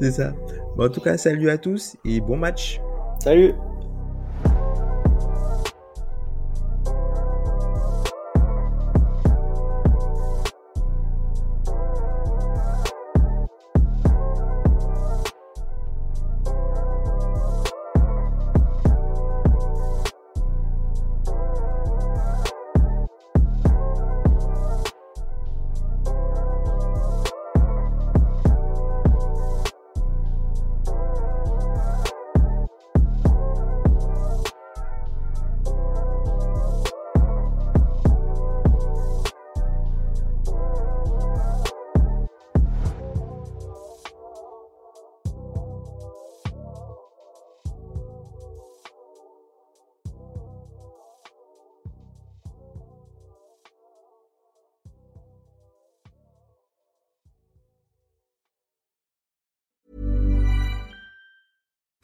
[SPEAKER 1] C'est ça. Bon, en tout cas, salut à tous et bon match.
[SPEAKER 2] Salut